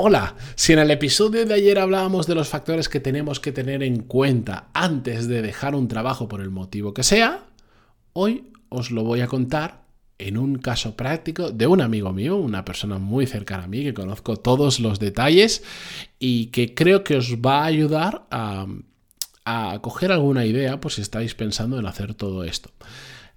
Hola, si en el episodio de ayer hablábamos de los factores que tenemos que tener en cuenta antes de dejar un trabajo por el motivo que sea, hoy os lo voy a contar en un caso práctico de un amigo mío, una persona muy cercana a mí, que conozco todos los detalles y que creo que os va a ayudar a, a coger alguna idea, pues si estáis pensando en hacer todo esto.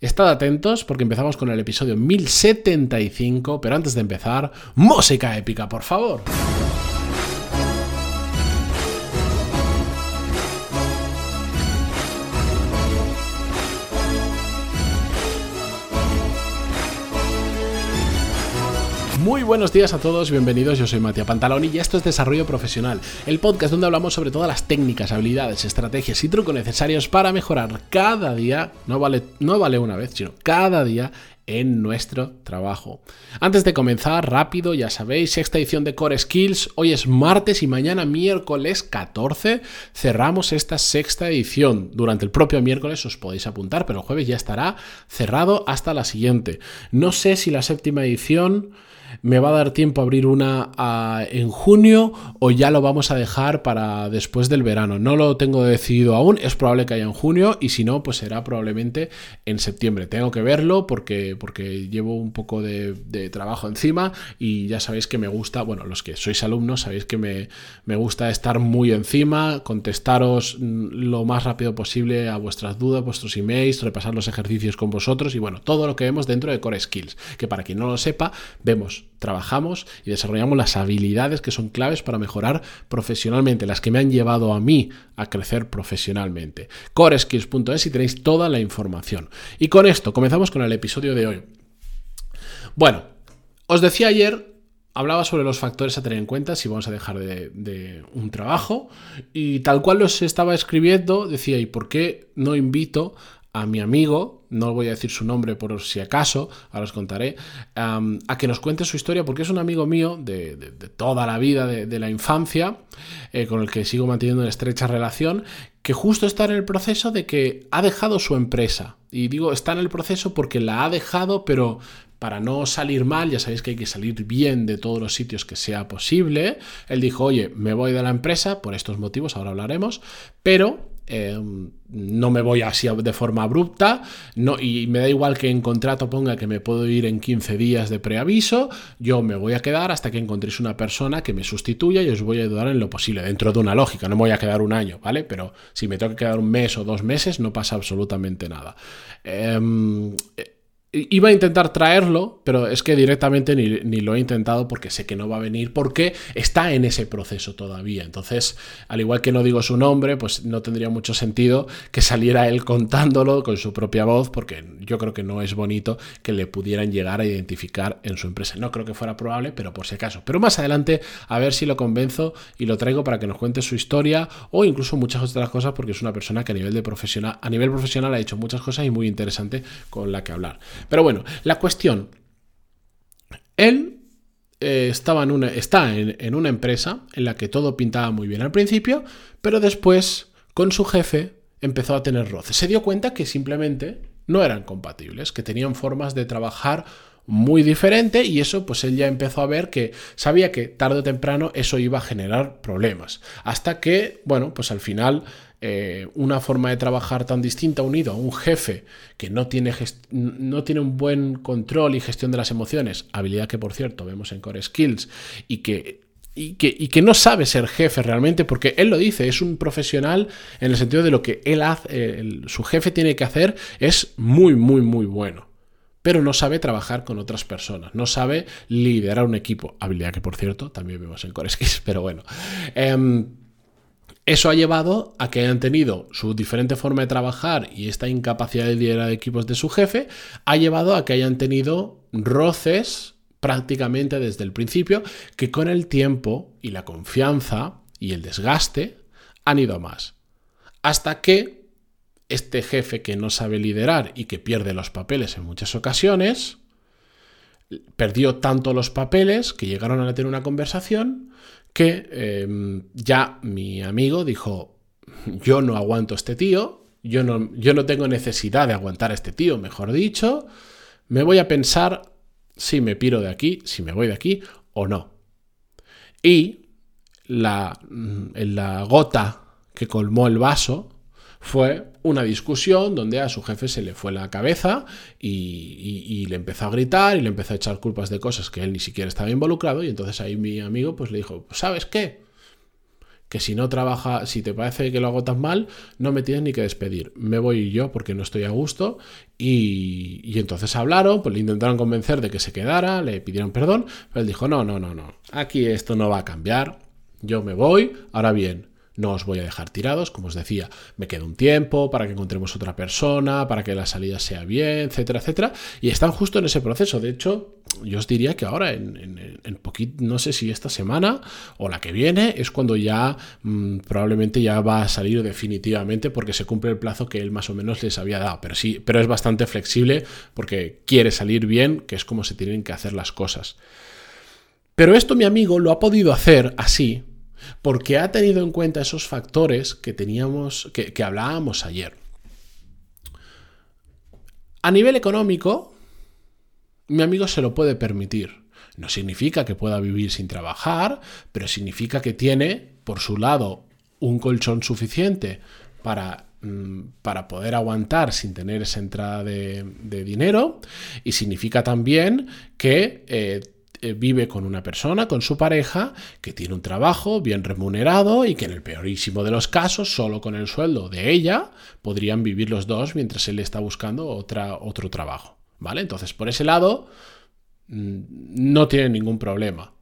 Estad atentos porque empezamos con el episodio 1075, pero antes de empezar, música épica, por favor. Muy buenos días a todos, bienvenidos. Yo soy Matías Pantaloni y esto es Desarrollo Profesional, el podcast donde hablamos sobre todas las técnicas, habilidades, estrategias y trucos necesarios para mejorar cada día, no vale, no vale una vez, sino cada día en nuestro trabajo. Antes de comenzar, rápido, ya sabéis, sexta edición de Core Skills. Hoy es martes y mañana miércoles 14 cerramos esta sexta edición. Durante el propio miércoles os podéis apuntar, pero el jueves ya estará cerrado hasta la siguiente. No sé si la séptima edición me va a dar tiempo a abrir una en junio o ya lo vamos a dejar para después del verano. No lo tengo decidido aún, es probable que haya en junio y si no, pues será probablemente en septiembre. Tengo que verlo porque, porque llevo un poco de, trabajo encima y ya sabéis que me gusta, bueno, los que sois alumnos sabéis que me, me gusta estar muy encima, contestaros lo más rápido posible a vuestras dudas, vuestros emails, repasar los ejercicios con vosotros y bueno, todo lo que vemos dentro de Core Skills, que para quien no lo sepa, vemos trabajamos y desarrollamos las habilidades que son claves para mejorar profesionalmente, las que me han llevado a mí a crecer profesionalmente. Coreskills.es y tenéis toda la información. Y con esto comenzamos con el episodio de hoy. Bueno, os decía ayer hablaba sobre los factores a tener en cuenta si vamos a dejar de, un trabajo y tal cual los estaba escribiendo decía, ¿y por qué no invito a mi amigo, no voy a decir su nombre por si acaso, ahora os contaré, a que nos cuente su historia, porque es un amigo mío de, toda la vida, de, la infancia, eh, con el que sigo manteniendo una estrecha relación, que justo está en el proceso de que ha dejado su empresa. Y digo, está en el proceso porque la ha dejado, pero para no salir mal, ya sabéis que hay que salir bien de todos los sitios que sea posible. Él dijo, oye, me voy de la empresa por estos motivos, ahora hablaremos, pero Em, no me voy así de forma abrupta no, y me da igual que en contrato ponga que me puedo ir en 15 días de preaviso, yo me voy a quedar hasta que encontréis una persona que me sustituya y os voy a ayudar en lo posible, dentro de una lógica, no me voy a quedar un año, ¿vale? Pero si me tengo que quedar un mes o dos meses no pasa absolutamente nada. Em, Iba a intentar traerlo, pero es que directamente ni, lo he intentado porque sé que no va a venir, porque está en ese proceso todavía. Entonces, al igual que no digo su nombre, pues no tendría mucho sentido que saliera él contándolo con su propia voz, porque yo creo que no es bonito que le pudieran llegar a identificar en su empresa. No creo que fuera probable, pero por si acaso. Pero más adelante, a ver si lo convenzo y lo traigo para que nos cuente su historia o incluso muchas otras cosas, porque es una persona que a nivel, de profesional, a nivel profesional ha hecho muchas cosas y muy interesante con la que hablar. Pero bueno, la cuestión. Él eh, estaba en una, está en, una empresa en la que todo pintaba muy bien al principio, pero después, con su jefe, empezó a tener roces. Se dio cuenta que simplemente no eran compatibles, que tenían formas de trabajar muy diferente y eso pues él ya empezó a ver que sabía que tarde o temprano eso iba a generar problemas. Hasta que, bueno, pues al final eh, una forma de trabajar tan distinta unido a un jefe que no tiene, no tiene un buen control y gestión de las emociones, habilidad que por cierto vemos en Core Skills, y que y que, no sabe ser jefe realmente, porque él lo dice, es un profesional en el sentido de lo que él hace, su jefe tiene que hacer es muy, muy, muy bueno. Pero no sabe trabajar con otras personas, no sabe liderar un equipo, habilidad que por cierto también vemos en Core Skills, pero bueno. Em, eso ha llevado a que hayan tenido su diferente forma de trabajar y esta incapacidad de liderar equipos de su jefe, ha llevado a que hayan tenido roces prácticamente desde el principio, que con el tiempo y la confianza y el desgaste han ido más. Hasta que este jefe que no sabe liderar y que pierde los papeles en muchas ocasiones, perdió tanto los papeles que llegaron a tener una conversación que em, ya mi amigo dijo, yo no aguanto a este tío, yo no, yo no tengo necesidad de aguantar a este tío, mejor dicho, me voy a pensar si me piro de aquí, si me voy de aquí o no. Y la, mm, la gota que colmó el vaso fue una discusión donde a su jefe se le fue la cabeza y, le empezó a gritar y le empezó a echar culpas de cosas que él ni siquiera estaba involucrado y entonces ahí mi amigo pues le dijo, ¿sabes qué? que si no trabaja, si te parece que lo hago tan mal, no me tienes ni que despedir. Me voy yo porque no estoy a gusto. Y, y, entonces hablaron, pues le intentaron convencer de que se quedara, le pidieron perdón, pero él dijo, no, no, no, no, aquí esto no va a cambiar, yo me voy, ahora bien, no os voy a dejar tirados, como os decía, me queda un tiempo para que encontremos otra persona, para que la salida sea bien, etcétera, etcétera. Y están justo en ese proceso. De hecho, yo os diría que ahora, en, en, poquito, no sé si esta semana o la que viene, es cuando ya mm, probablemente ya va a salir definitivamente porque se cumple el plazo que él más o menos les había dado. Pero sí, pero es bastante flexible porque quiere salir bien, que es como se tienen que hacer las cosas. Pero esto mi amigo lo ha podido hacer así porque ha tenido en cuenta esos factores que teníamos, que, hablábamos ayer. A nivel económico, mi amigo se lo puede permitir. No significa que pueda vivir sin trabajar, pero significa que tiene, por su lado, un colchón suficiente para, mm, para poder aguantar sin tener esa entrada de, dinero. Y significa también que eh, vive con una persona, con su pareja, que tiene un trabajo bien remunerado y que en el peorísimo de los casos, solo con el sueldo de ella, podrían vivir los dos mientras él está buscando otra, otro trabajo. ¿Vale? Entonces, por ese lado, mm, no tiene ningún problema.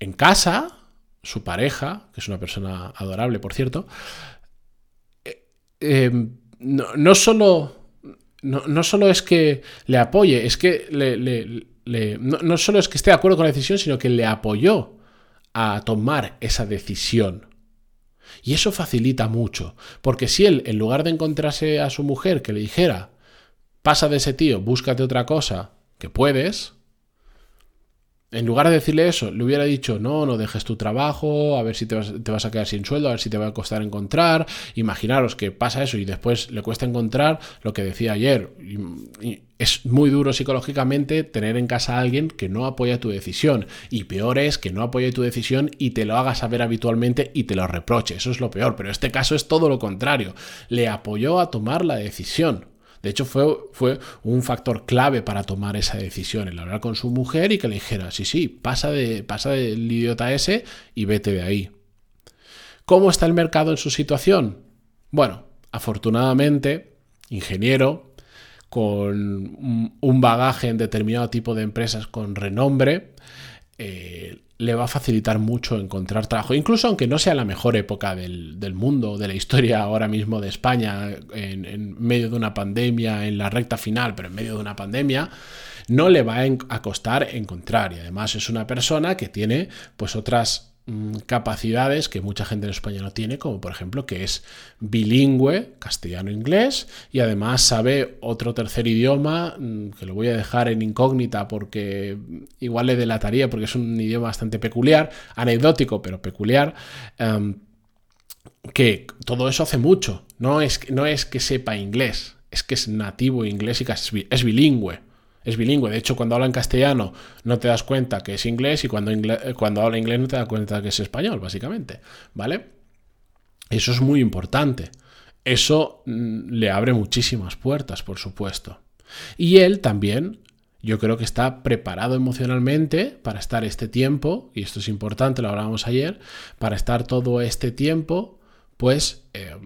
En casa, su pareja, que es una persona adorable, por cierto, eh, em, no, solo, no, solo es que le apoye, es que le no, solo es que esté de acuerdo con la decisión, sino que le apoyó a tomar esa decisión. Y eso facilita mucho, porque si él, en lugar de encontrarse a su mujer que le dijera, pasa de ese tío, búscate otra cosa, que puedes, en lugar de decirle eso, le hubiera dicho, no, no dejes tu trabajo, a ver si te vas, a quedar sin sueldo, a ver si te va a costar encontrar. Imaginaros que pasa eso y después le cuesta encontrar lo que decía ayer. es muy duro psicológicamente tener en casa a alguien que no apoya tu decisión. Y peor es que no apoye tu decisión y te lo haga saber habitualmente y te lo reproche. Eso es lo peor. Pero este caso es todo lo contrario. Le apoyó a tomar la decisión. De hecho, fue, fue un factor clave para tomar esa decisión, el hablar con su mujer y que le dijera, sí, sí, pasa, de, pasa del idiota ese y vete de ahí. ¿Cómo está el mercado en su situación? Bueno, afortunadamente, ingeniero, con un bagaje en determinado tipo de empresas con renombre, eh, le va a facilitar mucho encontrar trabajo, incluso aunque no sea la mejor época del, mundo, de la historia ahora mismo de España, en, medio de una pandemia, en la recta final, pero en medio de una pandemia, no le va a costar encontrar. Y además es una persona que tiene pues otras capacidades que mucha gente en España no tiene, como por ejemplo que es bilingüe, castellano-inglés, y además sabe otro tercer idioma, mm, que lo voy a dejar en incógnita porque igual le delataría, porque es un idioma bastante peculiar, anecdótico, pero peculiar. Em, que todo eso hace mucho. No es, no es que sepa inglés, es que es nativo inglés y es bilingüe es bilingüe. De hecho, cuando habla en castellano no te das cuenta que es inglés y cuando, cuando habla inglés no te das cuenta que es español, básicamente. ¿Vale? Eso es muy importante. Eso mm, le abre muchísimas puertas, por supuesto. Y él también, yo creo que está preparado emocionalmente para estar este tiempo, y esto es importante, lo hablábamos ayer, para estar todo este tiempo, pues eh,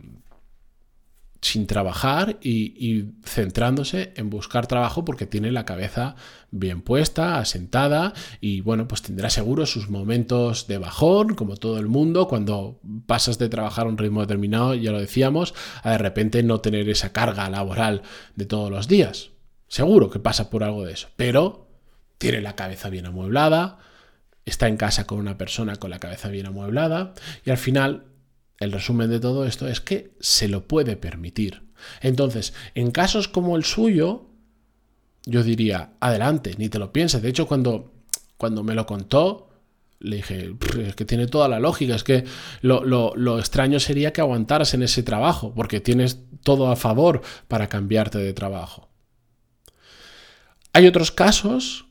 sin trabajar y, centrándose en buscar trabajo porque tiene la cabeza bien puesta, asentada y bueno, pues tendrá seguro sus momentos de bajón, como todo el mundo, cuando pasas de trabajar a un ritmo determinado, ya lo decíamos, a de repente no tener esa carga laboral de todos los días. Seguro que pasa por algo de eso, pero tiene la cabeza bien amueblada, está en casa con una persona con la cabeza bien amueblada y al final el resumen de todo esto es que se lo puede permitir. Entonces, en casos como el suyo, yo diría, adelante, ni te lo pienses. De hecho, cuando, cuando me lo contó, le dije, es que tiene toda la lógica, es que lo, lo, extraño sería que aguantaras en ese trabajo, porque tienes todo a favor para cambiarte de trabajo. Hay otros casos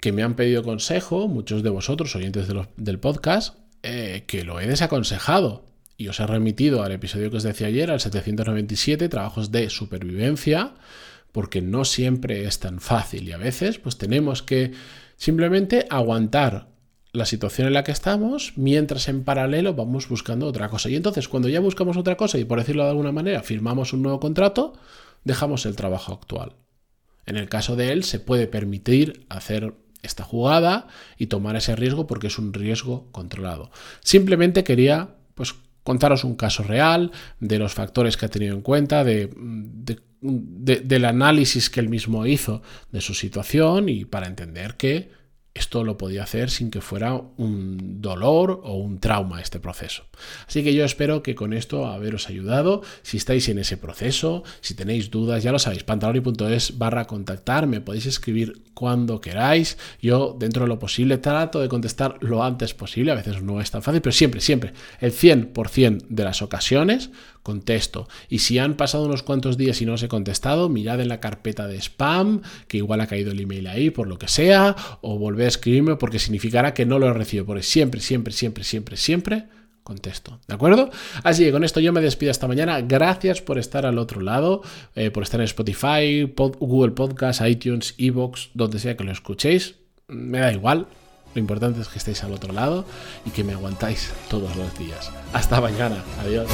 que me han pedido consejo, muchos de vosotros, oyentes del podcast, eh, que lo he desaconsejado. Y os he remitido al episodio que os decía ayer, al 797, trabajos de supervivencia, porque no siempre es tan fácil y a veces pues tenemos que simplemente aguantar la situación en la que estamos mientras en paralelo vamos buscando otra cosa. Y entonces cuando ya buscamos otra cosa y por decirlo de alguna manera firmamos un nuevo contrato, dejamos el trabajo actual. En el caso de él se puede permitir hacer esta jugada y tomar ese riesgo porque es un riesgo controlado. Simplemente quería pues contaros un caso real de los factores que ha tenido en cuenta, de, del análisis que él mismo hizo de su situación y para entender que esto lo podía hacer sin que fuera un dolor o un trauma este proceso. Así que yo espero que con esto haberos ayudado. Si estáis en ese proceso, si tenéis dudas, ya lo sabéis, pantaloni.es barra contactar, me podéis escribir cuando queráis. Yo, dentro de lo posible, trato de contestar lo antes posible. A veces no es tan fácil, pero siempre, siempre, el 100% de las ocasiones contesto. Y si han pasado unos cuantos días y no os he contestado, mirad en la carpeta de spam, que igual ha caído el email ahí por lo que sea, o volver escribirme porque significará que no lo he recibido. Porque siempre, siempre, siempre, siempre, siempre contesto. ¿De acuerdo? Así que con esto yo me despido esta mañana. Gracias por estar al otro lado, eh, por estar en Spotify, Google Podcast, iTunes, Evox, donde sea que lo escuchéis. Me da igual. Lo importante es que estéis al otro lado y que me aguantáis todos los días. Hasta mañana. Adiós.